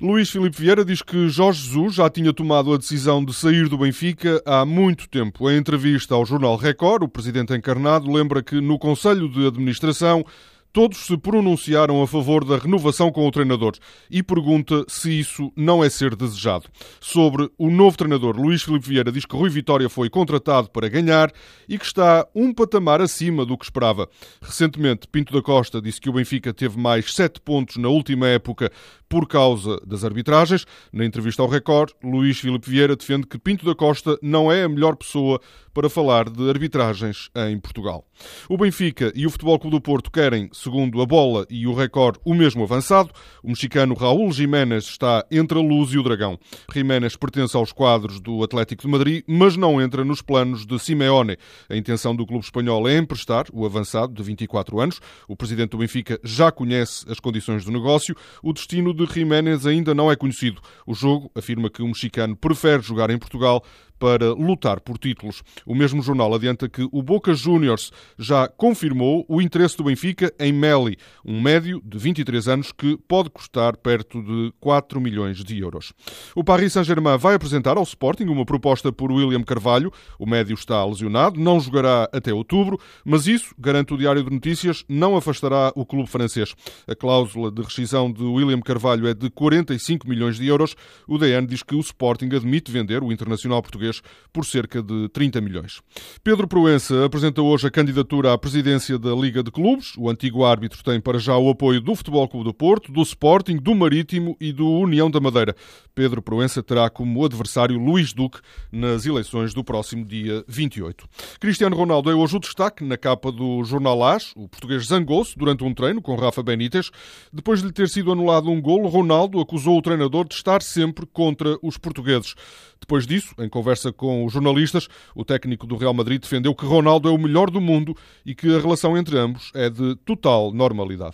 Luís Filipe Vieira diz que Jorge Jesus já tinha tomado a decisão de sair do Benfica há muito tempo. Em entrevista ao jornal Record, o presidente encarnado lembra que no Conselho de Administração todos se pronunciaram a favor da renovação com o treinador e pergunta se isso não é ser desejado. Sobre o novo treinador, Luís Filipe Vieira diz que Rui Vitória foi contratado para ganhar e que está um patamar acima do que esperava. Recentemente, Pinto da Costa disse que o Benfica teve mais sete pontos na última época por causa das arbitragens. Na entrevista ao Record, Luís Filipe Vieira defende que Pinto da Costa não é a melhor pessoa para falar de arbitragens em Portugal. O Benfica e o Futebol Clube do Porto querem segundo a bola e o recorde, o mesmo avançado. O mexicano Raul Jiménez está entre a luz e o dragão. Jiménez pertence aos quadros do Atlético de Madrid, mas não entra nos planos de Simeone. A intenção do clube espanhol é emprestar o avançado de 24 anos. O presidente do Benfica já conhece as condições do negócio. O destino de Jiménez ainda não é conhecido. O jogo afirma que o mexicano prefere jogar em Portugal para lutar por títulos. O mesmo jornal adianta que o Boca Juniors já confirmou o interesse do Benfica em Meli, um médio de 23 anos que pode custar perto de 4 milhões de euros. O Paris Saint-Germain vai apresentar ao Sporting uma proposta por William Carvalho. O médio está lesionado, não jogará até outubro, mas isso, garante o Diário de Notícias, não afastará o clube francês. A cláusula de rescisão de William Carvalho é de 45 milhões de euros. O DN diz que o Sporting admite vender o internacional português por cerca de 30 milhões. Pedro Proença apresenta hoje a candidatura à presidência da Liga de Clubes. O antigo árbitro tem para já o apoio do Futebol Clube do Porto, do Sporting, do Marítimo e do União da Madeira. Pedro Proença terá como adversário Luís Duque nas eleições do próximo dia 28. Cristiano Ronaldo é hoje o destaque na capa do jornal AS. O português zangou-se durante um treino com Rafa Benítez. Depois de lhe ter sido anulado um golo, Ronaldo acusou o treinador de estar sempre contra os portugueses. Depois disso, em conversa com os jornalistas, o técnico do Real Madrid defendeu que Ronaldo é o melhor do mundo e que a relação entre ambos é de total normalidade.